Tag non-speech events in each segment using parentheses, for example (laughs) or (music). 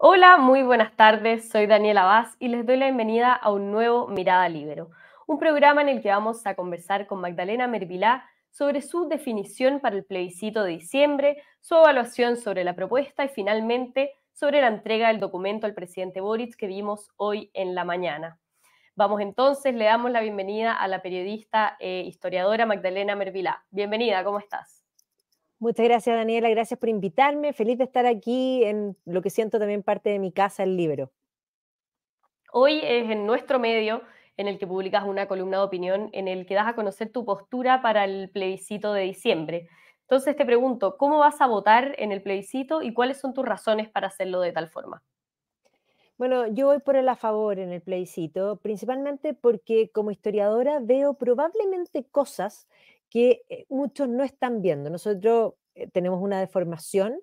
Hola, muy buenas tardes. Soy Daniela Vaz y les doy la bienvenida a un nuevo Mirada Libero, un programa en el que vamos a conversar con Magdalena Mervilá sobre su definición para el plebiscito de diciembre, su evaluación sobre la propuesta y finalmente sobre la entrega del documento al presidente Boric que vimos hoy en la mañana. Vamos entonces, le damos la bienvenida a la periodista e historiadora Magdalena Mervilá. Bienvenida, ¿cómo estás? Muchas gracias, Daniela. Gracias por invitarme. Feliz de estar aquí en lo que siento también parte de mi casa, el libro. Hoy es en nuestro medio en el que publicas una columna de opinión en el que das a conocer tu postura para el plebiscito de diciembre. Entonces te pregunto, ¿cómo vas a votar en el plebiscito y cuáles son tus razones para hacerlo de tal forma? Bueno, yo voy por el a favor en el plebiscito, principalmente porque como historiadora veo probablemente cosas que eh, muchos no están viendo. Nosotros eh, tenemos una deformación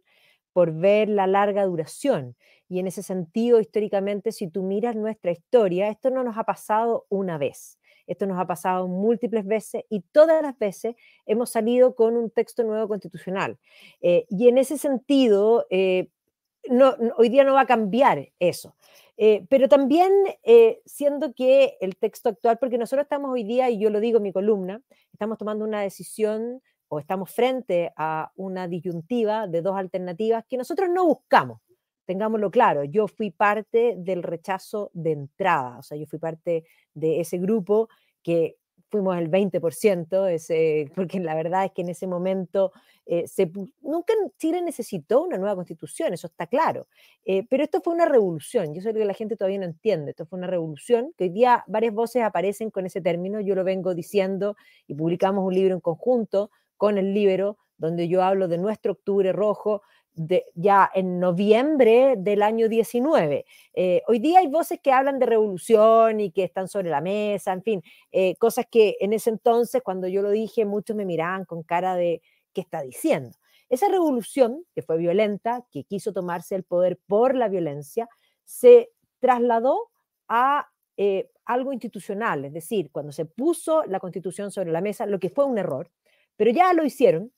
por ver la larga duración. Y en ese sentido, históricamente, si tú miras nuestra historia, esto no nos ha pasado una vez. Esto nos ha pasado múltiples veces y todas las veces hemos salido con un texto nuevo constitucional. Eh, y en ese sentido, hoy día no va a cambiar eso. Eh, pero también eh, siendo que el texto actual, porque nosotros estamos hoy día, y yo lo digo en mi columna, estamos tomando una decisión o estamos frente a una disyuntiva de dos alternativas que nosotros no buscamos, tengámoslo claro, yo fui parte del rechazo de entrada, o sea, yo fui parte de ese grupo que fuimos el 20%, ese, (laughs) porque la verdad es que en ese momento eh, se, nunca Chile necesitó una nueva constitución, eso está claro, eh, pero esto fue una revolución, yo sé que la gente todavía no entiende, esto fue una revolución, que hoy día varias voces aparecen con ese término, yo lo vengo diciendo y publicamos un libro en conjunto con el Libro, donde yo hablo de nuestro octubre rojo, ya en noviembre del año 19. Eh, hoy día hay voces que hablan de revolución y que están sobre la mesa, en fin, eh, cosas que en ese entonces, cuando yo lo dije, muchos me miraban con cara de ¿qué está diciendo? Esa revolución, que fue violenta, que quiso tomarse el poder por la violencia, se trasladó a eh, algo institucional, es decir, cuando se puso la constitución sobre la mesa, lo que fue un error, pero ya lo hicieron,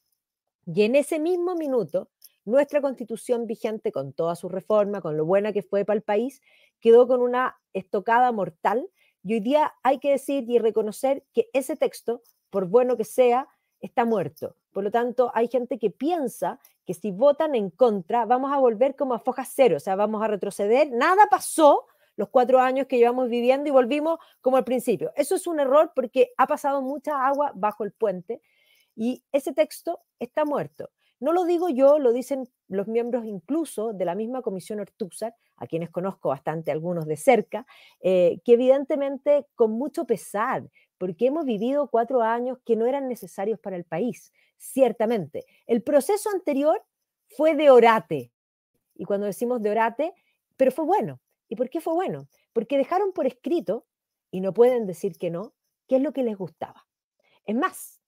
y en ese mismo minuto nuestra constitución vigente, con toda su reforma, con lo buena que fue para el país, quedó con una estocada mortal. Y hoy día hay que decir y reconocer que ese texto, por bueno que sea, está muerto. Por lo tanto, hay gente que piensa que si votan en contra, vamos a volver como a foja cero, o sea, vamos a retroceder. Nada pasó los cuatro años que llevamos viviendo y volvimos como al principio. Eso es un error porque ha pasado mucha agua bajo el puente y ese texto está muerto. No lo digo yo, lo dicen los miembros incluso de la misma comisión Ortúzar, a quienes conozco bastante, algunos de cerca, eh, que evidentemente con mucho pesar, porque hemos vivido cuatro años que no eran necesarios para el país, ciertamente. El proceso anterior fue de orate, y cuando decimos de orate, pero fue bueno. ¿Y por qué fue bueno? Porque dejaron por escrito, y no pueden decir que no, qué es lo que les gustaba. Es más,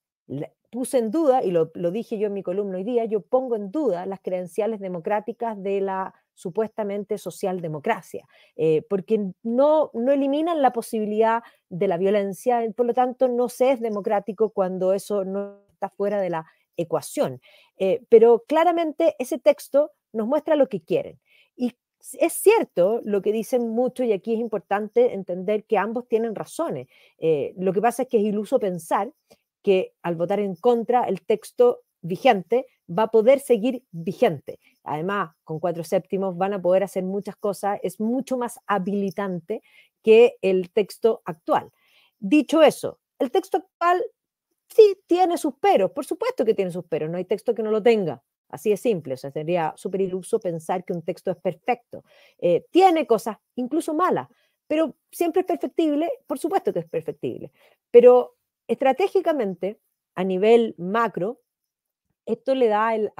puse en duda, y lo, dije yo en mi columna hoy día, yo pongo en duda las credenciales democráticas de la supuestamente socialdemocracia, eh, porque no, no eliminan la posibilidad de la violencia, por lo tanto no se es democrático cuando eso no está fuera de la ecuación. Eh, pero claramente ese texto nos muestra lo que quieren. Y es cierto lo que dicen muchos, y aquí es importante entender que ambos tienen razones. Eh, lo que pasa es que es iluso pensar que al votar en contra el texto vigente va a poder seguir vigente. Además, con cuatro séptimos van a poder hacer muchas cosas, es mucho más habilitante que el texto actual. Dicho eso, el texto actual sí tiene sus peros, por supuesto que tiene sus peros, no hay texto que no lo tenga. Así de simple, o sea, sería súper iluso pensar que un texto es perfecto. Eh, tiene cosas incluso malas, pero siempre es perfectible, por supuesto que es perfectible. Pero Estratégicamente, a nivel macro, esto le da el,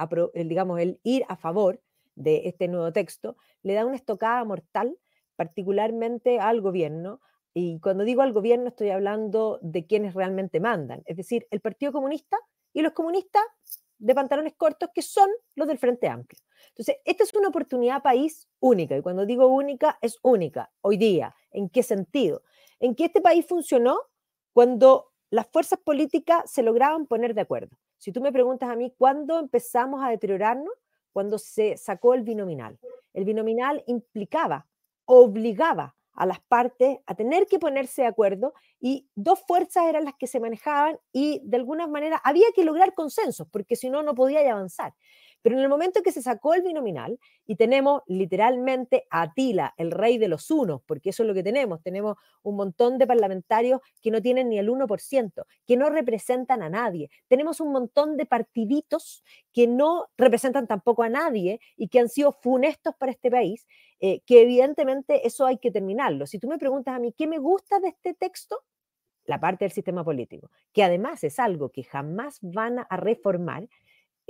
digamos, el ir a favor de este nuevo texto, le da una estocada mortal, particularmente al gobierno. Y cuando digo al gobierno estoy hablando de quienes realmente mandan, es decir, el Partido Comunista y los comunistas de pantalones cortos que son los del Frente Amplio. Entonces, esta es una oportunidad país única, y cuando digo única, es única hoy día. ¿En qué sentido? En que este país funcionó cuando las fuerzas políticas se lograban poner de acuerdo. Si tú me preguntas a mí, ¿cuándo empezamos a deteriorarnos? Cuando se sacó el binominal. El binominal implicaba, obligaba a las partes a tener que ponerse de acuerdo y dos fuerzas eran las que se manejaban y de alguna manera había que lograr consensos porque si no, no podía avanzar. Pero en el momento que se sacó el binominal y tenemos literalmente a Atila, el rey de los unos, porque eso es lo que tenemos, tenemos un montón de parlamentarios que no tienen ni el 1%, que no representan a nadie, tenemos un montón de partiditos que no representan tampoco a nadie y que han sido funestos para este país, eh, que evidentemente eso hay que terminarlo. Si tú me preguntas a mí, ¿qué me gusta de este texto? la parte del sistema político, que además es algo que jamás van a reformar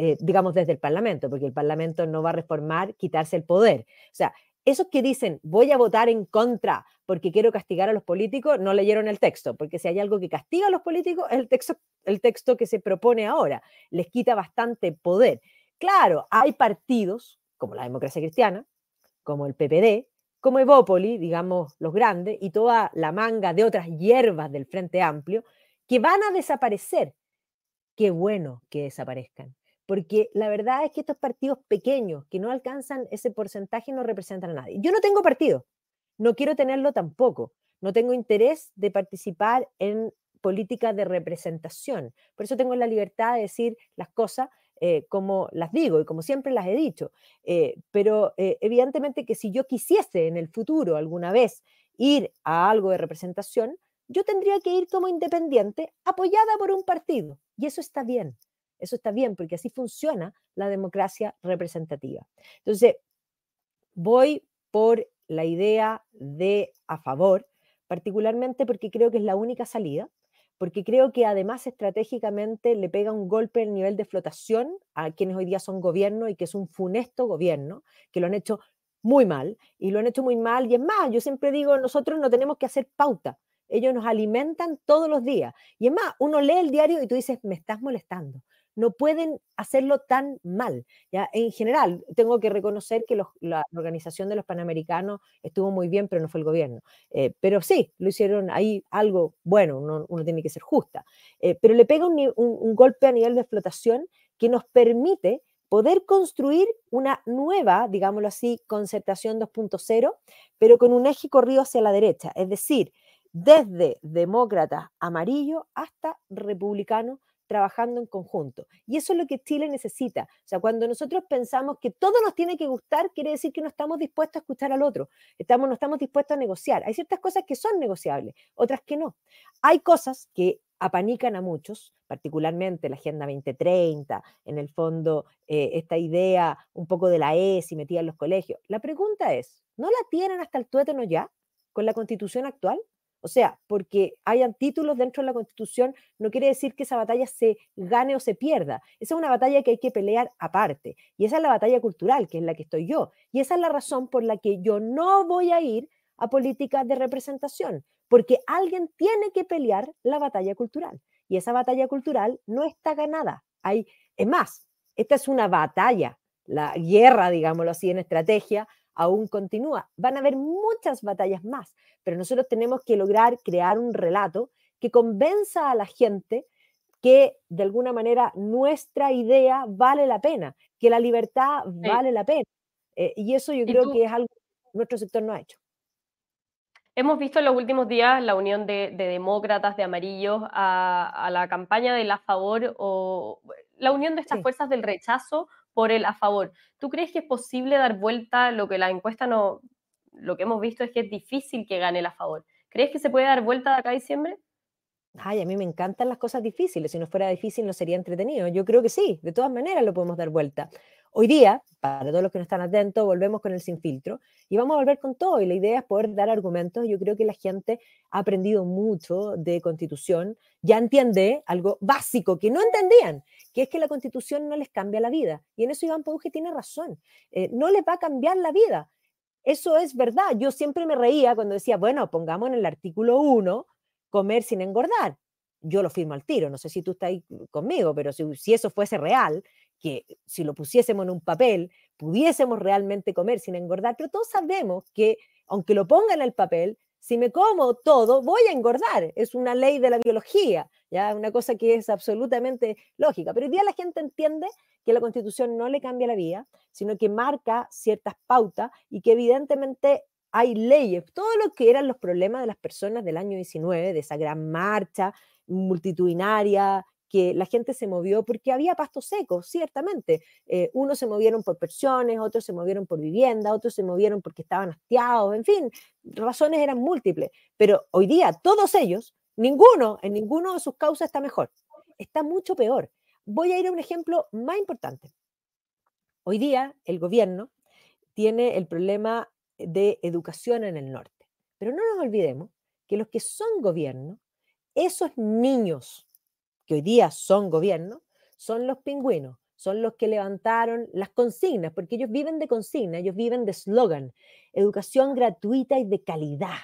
eh, digamos, desde el Parlamento, porque el Parlamento no va a reformar, quitarse el poder. O sea, esos que dicen voy a votar en contra porque quiero castigar a los políticos, no leyeron el texto, porque si hay algo que castiga a los políticos, es el texto, el texto que se propone ahora. Les quita bastante poder. Claro, hay partidos como la democracia cristiana, como el PPD, como Evópoli, digamos los grandes, y toda la manga de otras hierbas del Frente Amplio, que van a desaparecer. Qué bueno que desaparezcan porque la verdad es que estos partidos pequeños que no alcanzan ese porcentaje no representan a nadie. Yo no tengo partido, no quiero tenerlo tampoco, no tengo interés de participar en políticas de representación, por eso tengo la libertad de decir las cosas eh, como las digo y como siempre las he dicho, eh, pero eh, evidentemente que si yo quisiese en el futuro alguna vez ir a algo de representación, yo tendría que ir como independiente apoyada por un partido y eso está bien. Eso está bien, porque así funciona la democracia representativa. Entonces, voy por la idea de a favor, particularmente porque creo que es la única salida, porque creo que además estratégicamente le pega un golpe el nivel de flotación a quienes hoy día son gobierno y que es un funesto gobierno, que lo han hecho muy mal, y lo han hecho muy mal, y es más, yo siempre digo, nosotros no tenemos que hacer pauta, ellos nos alimentan todos los días, y es más, uno lee el diario y tú dices, me estás molestando, no pueden hacerlo tan mal. ¿ya? En general, tengo que reconocer que la organización de los Panamericanos estuvo muy bien, pero no fue el gobierno. Eh, pero sí, lo hicieron ahí algo bueno, uno, tiene que ser justa. Eh, pero le pega un, un golpe a nivel de explotación que nos permite poder construir una nueva, digámoslo así, concertación 2.0, pero con un eje corrido hacia la derecha, es decir, desde demócrata amarillo hasta republicano trabajando en conjunto. Y eso es lo que Chile necesita. O sea, cuando nosotros pensamos que todo nos tiene que gustar, quiere decir que no estamos dispuestos a escuchar al otro, estamos, no estamos dispuestos a negociar. Hay ciertas cosas que son negociables, otras que no. Hay cosas que apanican a muchos, particularmente la Agenda 2030, en el fondo eh, esta idea un poco de la ESI metida en los colegios. La pregunta es, ¿no la tienen hasta el tuétano ya con la constitución actual? O sea, porque hayan títulos dentro de la Constitución no quiere decir que esa batalla se gane o se pierda. Esa es una batalla que hay que pelear aparte. Y esa es la batalla cultural, que es la que estoy yo. Y esa es la razón por la que yo no voy a ir a políticas de representación, porque alguien tiene que pelear la batalla cultural. Y esa batalla cultural no está ganada. Hay, es más, esta es una batalla, la guerra, digámoslo así, en estrategia, aún continúa. Van a haber muchas batallas más, pero nosotros tenemos que lograr crear un relato que convenza a la gente que de alguna manera nuestra idea vale la pena, que la libertad vale la pena. Eh, y eso yo creo que es algo que nuestro sector no ha hecho. Hemos visto en los últimos días la unión de, demócratas, de amarillos, a, la campaña del a favor o la unión de estas fuerzas del rechazo por el a favor. ¿Tú crees que es posible dar vuelta lo que la encuesta no, lo que hemos visto es que es difícil que gane el a favor? ¿Crees que se puede dar vuelta de acá a diciembre? Ay, a mí me encantan las cosas difíciles. Si no fuera difícil, no sería entretenido. Yo creo que sí, de todas maneras lo podemos dar vuelta. Hoy día, para todos los que no están atentos, volvemos con el sin filtro y vamos a volver con todo. Y la idea es poder dar argumentos. Yo creo que la gente ha aprendido mucho de constitución, ya entiende algo básico que no entendían, que es que la constitución no les cambia la vida. Y en eso Iván Pouge tiene razón. Eh, no les va a cambiar la vida. Eso es verdad. Yo siempre me reía cuando decía, bueno, pongamos en el artículo 1 comer sin engordar. Yo lo firmo al tiro, no sé si tú estás conmigo, pero si, si eso fuese real, que si lo pusiésemos en un papel, pudiésemos realmente comer sin engordar, pero todos sabemos que aunque lo ponga en el papel, Si me como todo, voy a engordar. Es una ley de la biología, ya una cosa que es absolutamente lógica. Pero hoy día la gente entiende que la constitución no le cambia la vida, sino que marca ciertas pautas y que evidentemente hay leyes, todo lo que eran los problemas de las personas del año 19, de esa gran marcha multitudinaria, que la gente se movió porque había pasto seco, ciertamente. Eh, unos se movieron por pensiones, otros se movieron por vivienda, otros se movieron porque estaban hastiados, en fin, razones eran múltiples. Pero hoy día todos ellos, ninguno, en ninguno de sus causas está mejor, está mucho peor. Voy a ir a un ejemplo más importante. Hoy día el gobierno tiene el problema de educación en el norte, pero no nos olvidemos que los que son gobierno, esos niños hoy día son gobierno, son los pingüinos, son los que levantaron las consignas, porque ellos viven de consigna, ellos viven de slogan, educación gratuita y de calidad,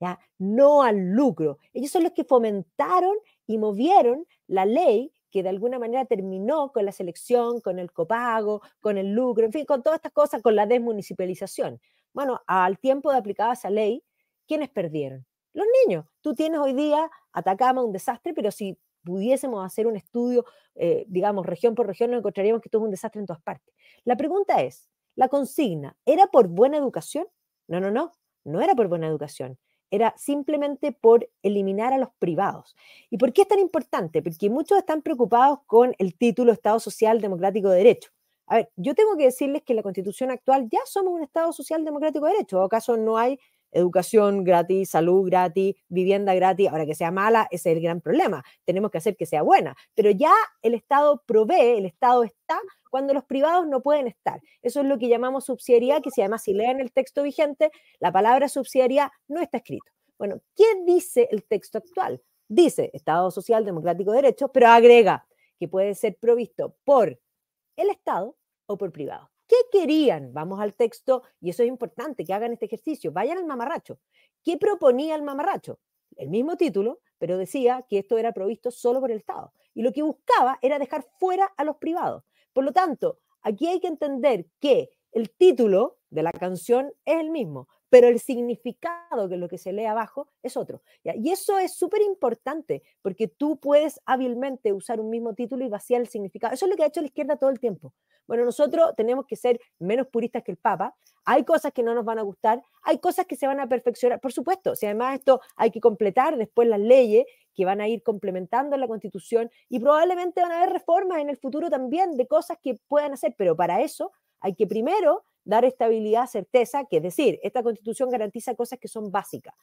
¿ya? no al lucro. Ellos son los que fomentaron y movieron la ley que de alguna manera terminó con la selección, con el copago, con el lucro, en fin, con todas estas cosas, con la desmunicipalización. Bueno, al tiempo de aplicar esa ley, ¿quiénes perdieron? Los niños. Tú tienes hoy día Atacama un desastre, pero si pudiésemos hacer un estudio, eh, digamos, región por región, nos encontraríamos que todo es un desastre en todas partes. La pregunta es, ¿la consigna era por buena educación? No, no, no, no era por buena educación. Era simplemente por eliminar a los privados. ¿Y por qué es tan importante? Porque muchos están preocupados con el título Estado Social Democrático de Derecho. A ver, yo tengo que decirles que en la constitución actual ya somos un Estado Social Democrático de Derecho. ¿O acaso no hay educación gratis, salud gratis, vivienda gratis. Ahora que sea mala, ese es el gran problema. Tenemos que hacer que sea buena. Pero ya el Estado provee, el Estado está cuando los privados no pueden estar. Eso es lo que llamamos subsidiariedad, que si además si leen el texto vigente, la palabra subsidiariedad no está escrito. Bueno, ¿qué dice el texto actual? Dice Estado Social Democrático de Derecho, pero agrega que puede ser provisto por el Estado o por privado. ¿Qué querían? Vamos al texto, y eso es importante, que hagan este ejercicio. Vayan al mamarracho. ¿Qué proponía el mamarracho? El mismo título, pero decía que esto era provisto solo por el Estado. Y lo que buscaba era dejar fuera a los privados. Por lo tanto, aquí hay que entender que el título de la canción es el mismo, pero el significado que lo que se lee abajo es otro. Y eso es súper importante, porque tú puedes hábilmente usar un mismo título y vaciar el significado. Eso es lo que ha hecho la izquierda todo el tiempo. Bueno, nosotros tenemos que ser menos puristas que el Papa. Hay cosas que no nos van a gustar, hay cosas que se van a perfeccionar, por supuesto. Si además esto hay que completar después las leyes que van a ir complementando la Constitución y probablemente van a haber reformas en el futuro también de cosas que puedan hacer, pero para eso hay que primero dar estabilidad, certeza, que es decir, esta constitución garantiza cosas que son básicas.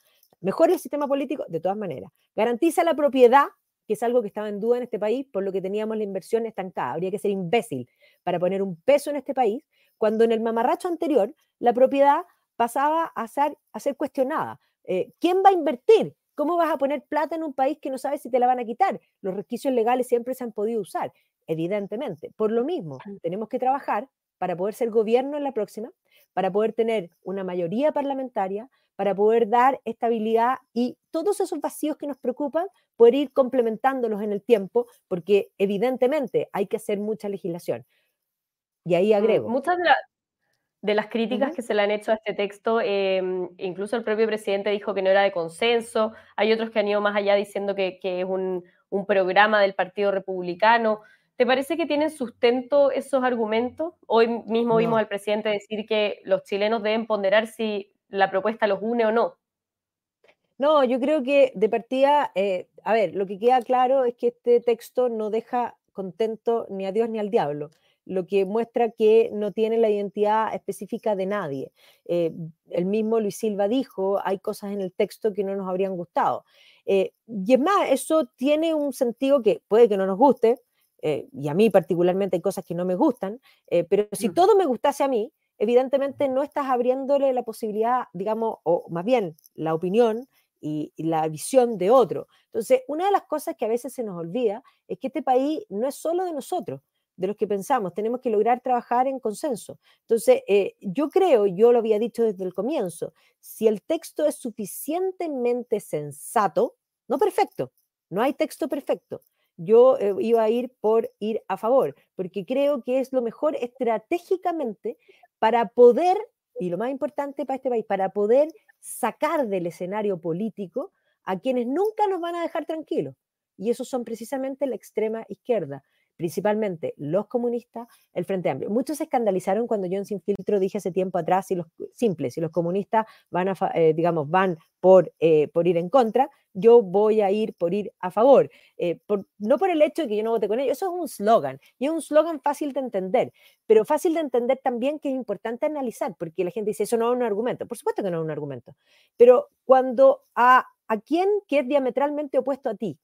Mejora el sistema político, de todas maneras. Garantiza la propiedad, que es algo que estaba en duda en este país, por lo que teníamos la inversión estancada. Habría que ser imbécil para poner un peso en este país, cuando en el mamarracho anterior la propiedad pasaba a ser, a ser cuestionada. Eh, ¿Quién va a invertir? ¿Cómo vas a poner plata en un país que no sabes si te la van a quitar? Los requisitos legales siempre se han podido usar, evidentemente. Por lo mismo, tenemos que trabajar para poder ser gobierno en la próxima, para poder tener una mayoría parlamentaria, para poder dar estabilidad y todos esos vacíos que nos preocupan, poder ir complementándolos en el tiempo, porque evidentemente hay que hacer mucha legislación. Y ahí mm, agrego. Muchas de, las críticas que se le han hecho a este texto, em, incluso el propio presidente dijo que no era de consenso, hay otros que han ido más allá diciendo que, es un, un programa del Partido Republicano. ¿Te parece que tienen sustento esos argumentos? Hoy mismo vimos al presidente decir que los chilenos deben ponderar si la propuesta los une o no. No, yo creo que de partida, eh, a ver, lo que queda claro es que este texto no deja contento ni a Dios ni al diablo, lo que muestra que no tiene la identidad específica de nadie. Eh, el mismo Luis Silva dijo, hay cosas en el texto que no nos habrían gustado. Eh, y es más, eso tiene un sentido que puede que no nos guste, eh, y a mí particularmente hay cosas que no me gustan, eh, pero si todo me gustase a mí, evidentemente no estás abriéndole la posibilidad, digamos, o más bien la opinión y, la visión de otro. Entonces, una de las cosas que a veces se nos olvida es que este país no es solo de nosotros, de los que pensamos, tenemos que lograr trabajar en consenso. Entonces, eh, yo creo, yo lo había dicho desde el comienzo, si el texto es suficientemente sensato, no perfecto, no hay texto perfecto, yo eh, iba a ir por ir a favor, porque creo que es lo mejor estratégicamente para poder y lo más importante para este país, para poder sacar del escenario político a quienes nunca nos van a dejar tranquilos. Y esos son precisamente la extrema izquierda, principalmente los comunistas, el Frente Amplio. Muchos se escandalizaron cuando yo en Sin Filtro dije hace tiempo atrás, si los simples, si los comunistas van a, eh, digamos, van por, eh, por ir en contra, yo voy a ir por ir a favor. Eh, no por el hecho de que yo no vote con ellos, eso es un slogan, y es un slogan fácil de entender, pero fácil de entender también que es importante analizar, porque la gente dice, eso no es un argumento. Por supuesto que no es un argumento, pero cuando a, a quien que es diametralmente opuesto a ti,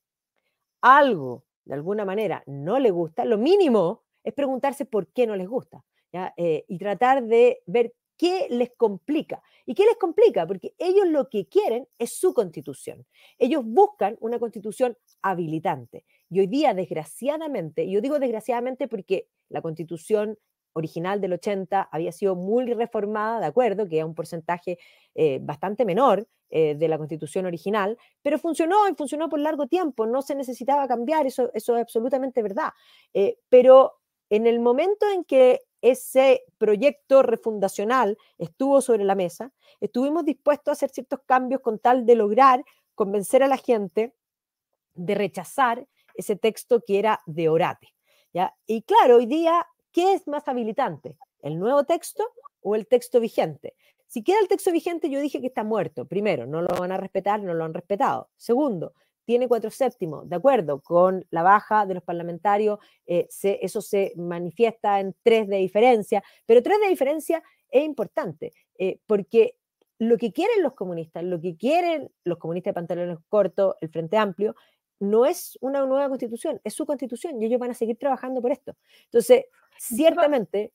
algo de alguna manera no le gusta, lo mínimo es preguntarse por qué no les gusta eh, y tratar de ver qué les complica. ¿Y qué les complica? Porque ellos lo que quieren es su constitución. Ellos buscan una constitución habilitante. Y hoy día, desgraciadamente, yo digo desgraciadamente porque la constitución original del 80 había sido muy reformada, de acuerdo, que era un porcentaje eh, bastante menor eh, de la constitución original, pero funcionó y funcionó por largo tiempo, no se necesitaba cambiar, eso, es absolutamente verdad. Eh, pero en el momento en que ese proyecto refundacional estuvo sobre la mesa, estuvimos dispuestos a hacer ciertos cambios con tal de lograr convencer a la gente de rechazar ese texto que era de orate. ¿ya? Y claro, hoy día ¿Qué es más habilitante? ¿El nuevo texto o el texto vigente? Si queda el texto vigente, yo dije que está muerto. Primero, no lo van a respetar, no lo han respetado. Segundo, tiene cuatro séptimos, de acuerdo con la baja de los parlamentarios, eh, eso se manifiesta en tres de diferencia, pero tres de diferencia es importante, eh, porque lo que quieren los comunistas, lo que quieren los comunistas de pantalones cortos, el Frente Amplio, no es una nueva constitución, es su constitución y ellos van a seguir trabajando por esto. Entonces, ciertamente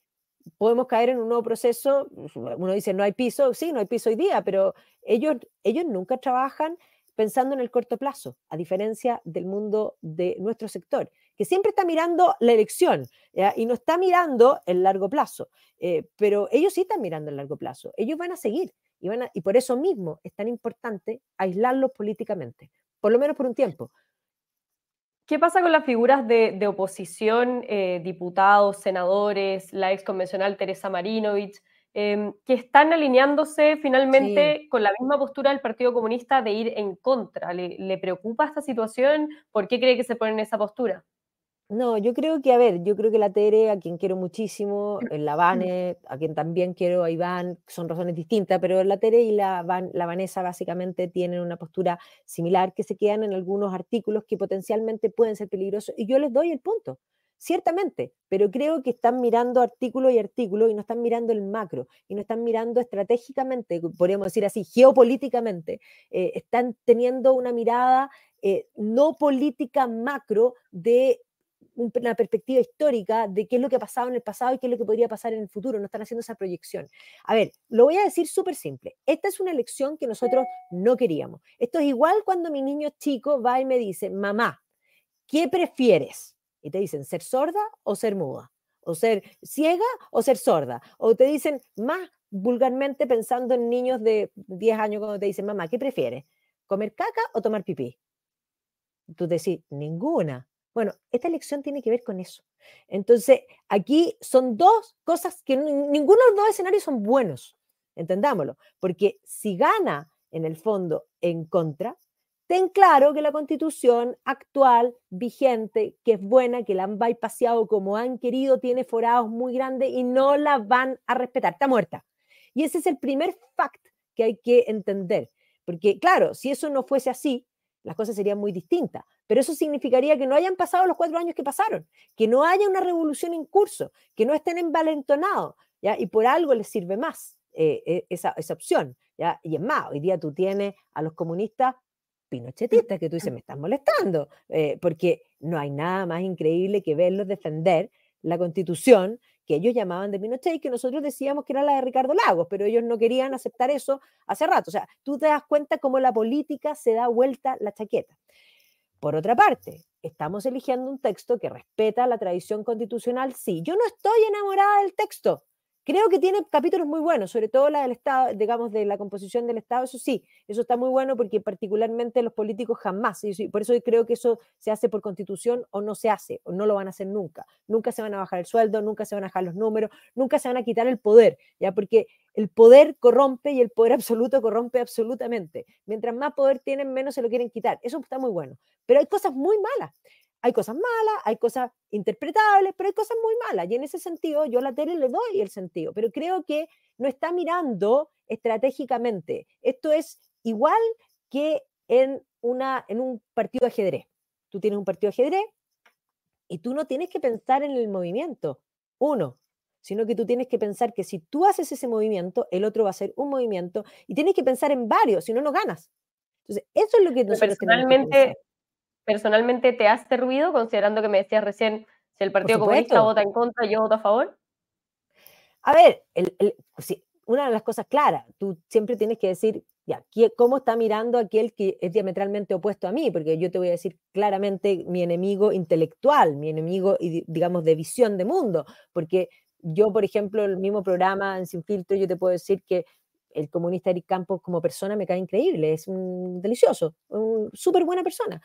podemos caer en un nuevo proceso, uno dice no hay piso, sí, no hay piso hoy día, pero ellos, ellos nunca trabajan pensando en el corto plazo, a diferencia del mundo de nuestro sector, que siempre está mirando la elección y no está mirando el largo plazo, eh, pero ellos sí están mirando el largo plazo, ellos van a seguir y, van y por eso mismo es tan importante aislarlos políticamente, por lo menos por un tiempo, ¿Qué pasa con las figuras de, oposición, eh, diputados, senadores, la ex convencional Teresa Marinovich, em, que están alineándose finalmente con la misma postura del Partido Comunista de ir en contra? ¿Le, preocupa esta situación? ¿Por qué cree que se pone en esa postura? No, yo creo que, a ver, yo creo que la Tere, a quien quiero muchísimo, (clears throat) la Vane, a quien también quiero, a Iván, son razones distintas, pero la Tere y la, la Vanessa básicamente tienen una postura similar que se quedan en algunos artículos que potencialmente pueden ser peligrosos. Y yo les doy el punto, ciertamente, pero creo que están mirando artículo y artículo y no están mirando el macro, y no están mirando estratégicamente, podríamos decir así, geopolíticamente, eh, están teniendo una mirada eh, no política macro de una perspectiva histórica de qué es lo que ha pasado en el pasado y qué es lo que podría pasar en el futuro. No están haciendo esa proyección. A ver, lo voy a decir súper simple. Esta es una elección que nosotros no queríamos. Esto es igual cuando mi niño chico va y me dice, mamá, ¿qué prefieres? Y te dicen, ¿ser sorda o ser muda? ¿O ser ciega o ser sorda? O te dicen más vulgarmente pensando en niños de 10 años cuando te dicen, mamá, ¿qué prefieres? ¿Comer caca o tomar pipí? Tú decís, ninguna. Bueno, esta elección tiene que ver con eso. Entonces, aquí son dos cosas que ninguno de los dos escenarios son buenos, entendámoslo, porque si gana en el fondo en contra, ten claro que la constitución actual, vigente, que es buena, que la han bypassado como han querido, tiene forados muy grandes y no la van a respetar, está muerta. Y ese es el primer fact que hay que entender, porque claro, si eso no fuese así, las cosas serían muy distintas. Pero eso significaría que no hayan pasado los cuatro años que pasaron, que no haya una revolución en curso, que no estén envalentonados, ¿ya? Y por algo les sirve más eh, eh, esa, esa, opción, ¿ya? Y es más, hoy día tú tienes a los comunistas pinochetistas que tú dices, me estás molestando, eh, porque no hay nada más increíble que verlos defender la constitución que ellos llamaban de Pinochet y que nosotros decíamos que era la de Ricardo Lagos, pero ellos no querían aceptar eso hace rato. O sea, tú te das cuenta cómo la política se da vuelta la chaqueta. Por otra parte, estamos eligiendo un texto que respeta la tradición constitucional. Sí, yo no estoy enamorada del texto. Creo que tiene capítulos muy buenos, sobre todo la del Estado, digamos, de la composición del Estado, eso sí, eso está muy bueno porque particularmente los políticos jamás, y por eso creo que eso se hace por constitución o no se hace, o no lo van a hacer nunca. Nunca se van a bajar el sueldo, nunca se van a bajar los números, nunca se van a quitar el poder, ¿ya? Porque el poder corrompe y el poder (laughs) absoluto corrompe absolutamente. Mientras más poder tienen, menos se lo quieren quitar. Eso está muy bueno. Pero hay cosas muy malas hay cosas malas, hay cosas interpretables, pero hay cosas muy malas. Y en ese sentido, yo a la tele le doy el sentido, pero creo que no está mirando estratégicamente. Esto es igual que en, una, en un partido de ajedrez. Tú tienes un partido de ajedrez y tú no tienes que pensar en el movimiento, uno, sino que tú tienes que pensar que si tú haces ese movimiento, el otro va a hacer un movimiento y tienes que pensar en varios, si no, no ganas. Entonces, eso es lo que nosotros personalmente, personalmente te hace ruido, considerando que me decías recién, si el Partido Comunista vota en contra, yo voto a favor? A ver, una de las cosas claras, tú siempre tienes que decir, ya, ¿cómo está mirando aquel que es diametralmente opuesto a mí? Porque yo te voy a decir claramente mi enemigo intelectual, mi enemigo, digamos, de visión de mundo, porque yo, por ejemplo, el mismo programa en Sin Filtro, yo te puedo decir que el comunista Eric Campos como persona me cae increíble, es un delicioso, un súper buena persona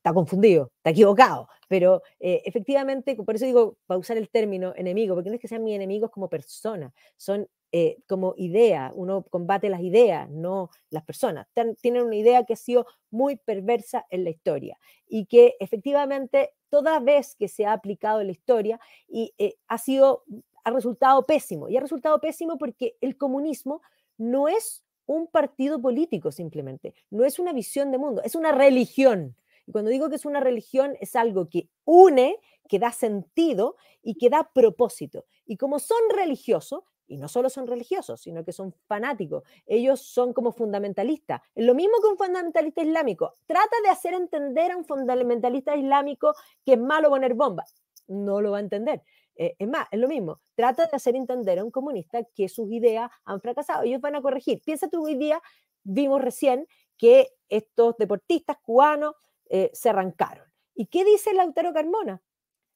está confundido, está equivocado, pero eh, efectivamente, por eso digo, para usar el término enemigo, porque no es que sean mis enemigos como personas, son eh, como idea, uno combate las ideas, no las personas. tienen una idea que ha sido muy perversa en la historia y que efectivamente toda vez que se ha aplicado en la historia y, eh, ha sido, ha resultado pésimo, y ha resultado pésimo porque el comunismo no es un partido político simplemente, no es una visión de mundo, es una religión cuando digo que es una religión, es algo que une, que da sentido y que da propósito. Y como son religiosos, y no solo son religiosos, sino que son fanáticos, ellos son como fundamentalistas. Es lo mismo que un fundamentalista islámico. Trata de hacer entender a un fundamentalista islámico que es malo poner bombas. No lo va a entender. Eh, es más, es lo mismo. Trata de hacer entender a un comunista que sus ideas han fracasado. Ellos van a corregir. Piensa tú hoy día, vimos recién que estos deportistas cubanos eh, se arrancaron. ¿Y qué dice Lautaro Carmona?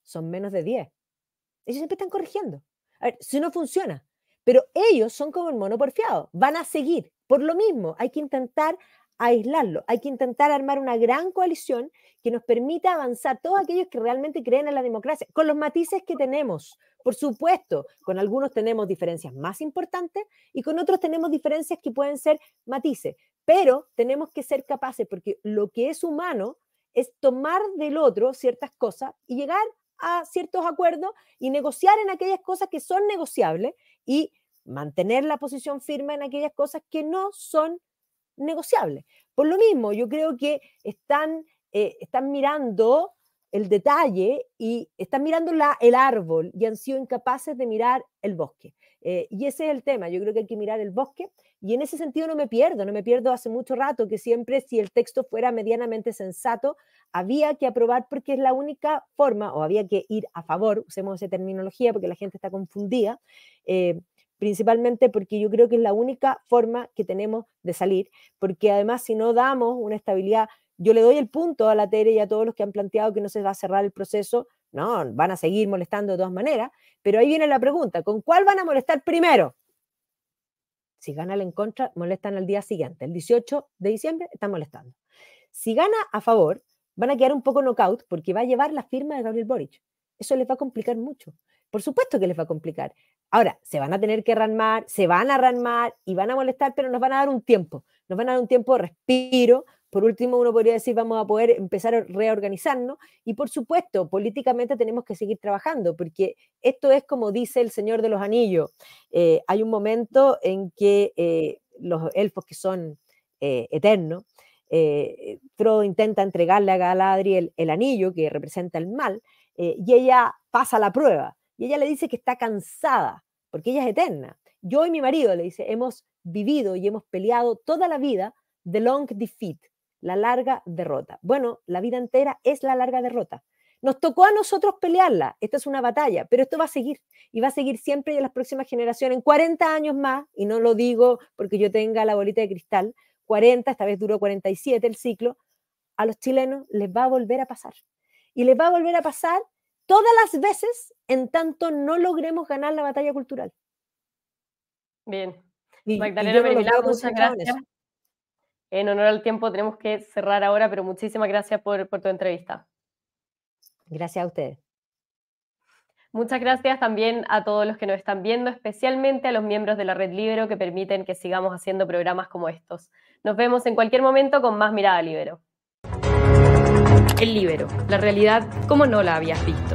Son menos de 10. Ellos siempre están corrigiendo. A ver, si no funciona. Pero ellos son como el mono porfiado, van a seguir. Por lo mismo, hay que intentar aislarlo, hay que intentar armar una gran coalición que nos permita avanzar todos aquellos que realmente creen en la democracia, con los matices que tenemos. Por supuesto, con algunos tenemos diferencias más importantes y con otros tenemos diferencias que pueden ser matices, pero tenemos que ser capaces, porque lo que es humano es tomar del otro ciertas cosas y llegar a ciertos acuerdos y negociar en aquellas cosas que son negociables y mantener la posición firme en aquellas cosas que no son negociables. Por lo mismo, yo creo que están, eh, están mirando el detalle y están mirando la, el árbol y han sido incapaces de mirar el bosque. Eh, y ese es el tema, yo creo que hay que mirar el bosque y en ese sentido no me pierdo, no me pierdo hace mucho rato que siempre si el texto fuera medianamente sensato, había que aprobar porque es la única forma, o había que ir a favor, usemos esa terminología porque la gente está confundida, eh, principalmente porque yo creo que es la única forma que tenemos de salir, porque además si no damos una estabilidad, yo le doy el punto a la Tere y a todos los que han planteado que no se va a cerrar el proceso, no, van a seguir molestando de todas maneras, pero ahí viene la pregunta, ¿con cuál van a molestar primero? Si gana el en contra, molestan al día siguiente. El 18 de diciembre están molestando. Si gana a favor, van a quedar un poco knockout porque va a llevar la firma de Gabriel Boric. Eso les va a complicar mucho. Por supuesto que les va a complicar. Ahora, se van a tener que ranmar, se van a ranmar y van a molestar, pero nos van a dar un tiempo. Nos van a dar un tiempo de respiro por último, uno podría decir, vamos a poder empezar a reorganizarnos y, por supuesto, políticamente tenemos que seguir trabajando, porque esto es como dice el Señor de los Anillos. Eh, hay un momento en que eh, los elfos que son eh, eternos, Frodo intenta entregarle a Galadriel el, anillo que representa el mal, y ella pasa la prueba, y ella le dice que está cansada, porque ella es eterna. Yo y mi marido, le dice, hemos vivido y hemos peleado toda la vida the long defeat, la larga derrota. Bueno, la vida entera es la larga derrota. Nos tocó a nosotros pelearla, esta es una batalla, pero esto va a seguir y va a seguir siempre y en las próximas generaciones, en 40 años más, y no lo digo porque yo tenga la bolita de cristal, 40, esta vez duró 47 el ciclo, a los chilenos les va a volver a pasar. Y les va a volver a pasar todas las veces en tanto no logremos ganar la batalla cultural. Bien. Magdalena Mervilá, muchas gracias. En, honor al tiempo tenemos que cerrar ahora, pero muchísimas gracias por, por tu entrevista. Gracias a ustedes. Muchas gracias también a todos los que nos están viendo, especialmente a los miembros de la Red Libero que permiten que sigamos haciendo programas como estos. Nos vemos en cualquier momento con más Mirada Libero. El Libero, la realidad como no la habías visto.